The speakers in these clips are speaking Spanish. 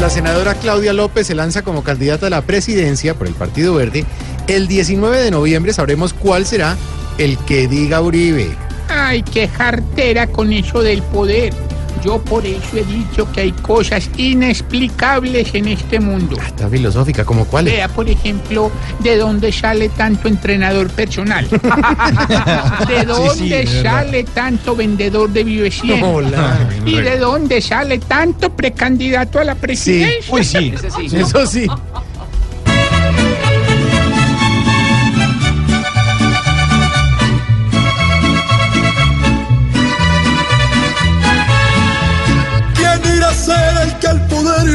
La senadora Claudia López se lanza como candidata a la presidencia por el Partido Verde, el 19 de noviembre sabremos cuál será el que diga Uribe. Ay, qué jartera con eso del poder. Yo por eso he dicho que hay cosas inexplicables en este mundo. Ah, Está filosófica, ¿como cuál? Vea, por ejemplo, de dónde sale tanto entrenador personal. de dónde sale tanto vendedor de Vive 100. Hola. Y de dónde sale tanto precandidato a la presidencia. Uy, sí. Eso sí. ¿Quién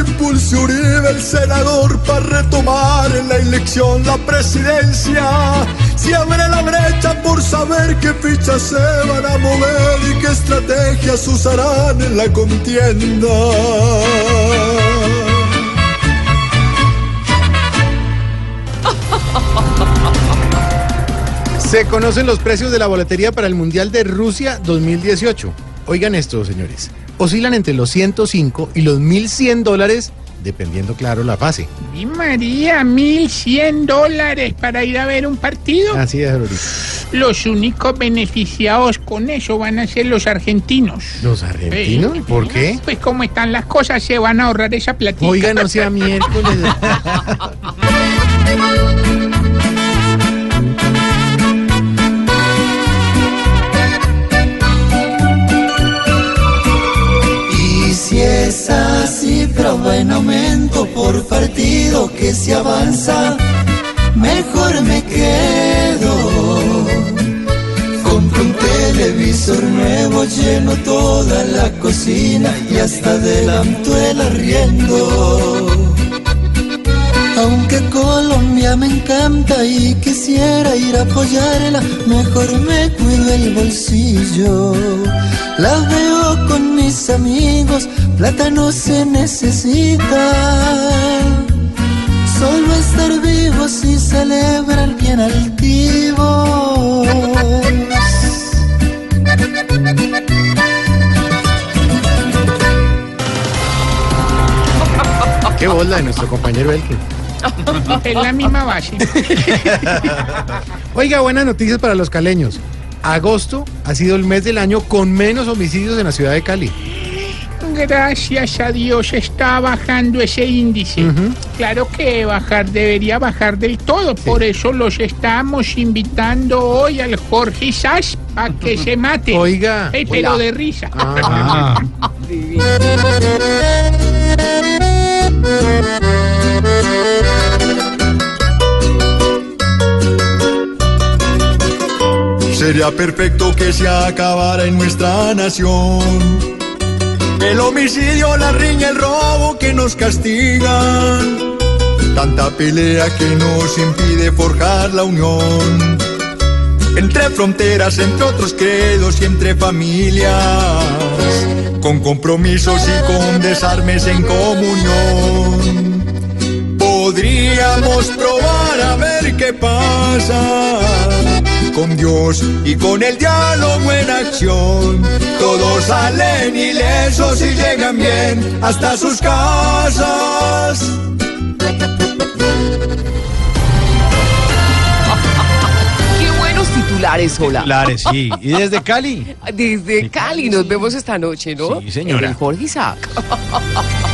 impulse Uribe, el senador, para retomar en la elección la presidencia? Si abre la brecha por saber qué fichas se van a mover y qué estrategias usarán en la contienda. Se conocen los precios de la boletería para el Mundial de Rusia 2018. Oigan esto, señores. Oscilan entre los 105 y los 1100 dólares, dependiendo, claro, la fase. Y María, 1100 dólares para ir a ver un partido. Así es. Los únicos beneficiados con eso van a ser los argentinos. ¿Los argentinos? Eh, ¿Por qué? Pues como están las cosas, se van a ahorrar esa platita. Oiga, no sea miércoles. en aumento por partido que se avanza, mejor me quedo. Compro un televisor nuevo, lleno toda la cocina y hasta adelanto el arriendo. Aunque Colombia me encanta y quisiera ir a apoyarla, mejor me cuido el bolsillo. La veo con mis amigos, plata no se necesita. Solo estar vivo si celebra el bien altivo. Qué bola de nuestro compañero Elkin. Es la misma base. Oiga, buenas noticias para los caleños. Agosto ha sido el mes del año con menos homicidios en la ciudad de Cali. Gracias a Dios está bajando ese índice. Claro que bajar debería bajar del todo, por eso los estamos invitando hoy al Jorge Sass para que se mate. Oiga. Ey, pero de risa. Ah, Sería perfecto que se acabara en nuestra nación. El homicidio, la riña, el robo que nos castigan. Tanta pelea que nos impide forjar la unión. Entre fronteras, entre otros credos y entre familias. Con compromisos y con desarmes en comunión. Podríamos probar a ver qué pasa con Dios y con el diálogo en acción. Todos salen ilesos y llegan bien hasta sus casas. Qué buenos titulares, hola. Lares, sí. ¿Y desde Cali? Desde Cali nos vemos esta noche, ¿no? Sí, señora. En el Jorge Isaac.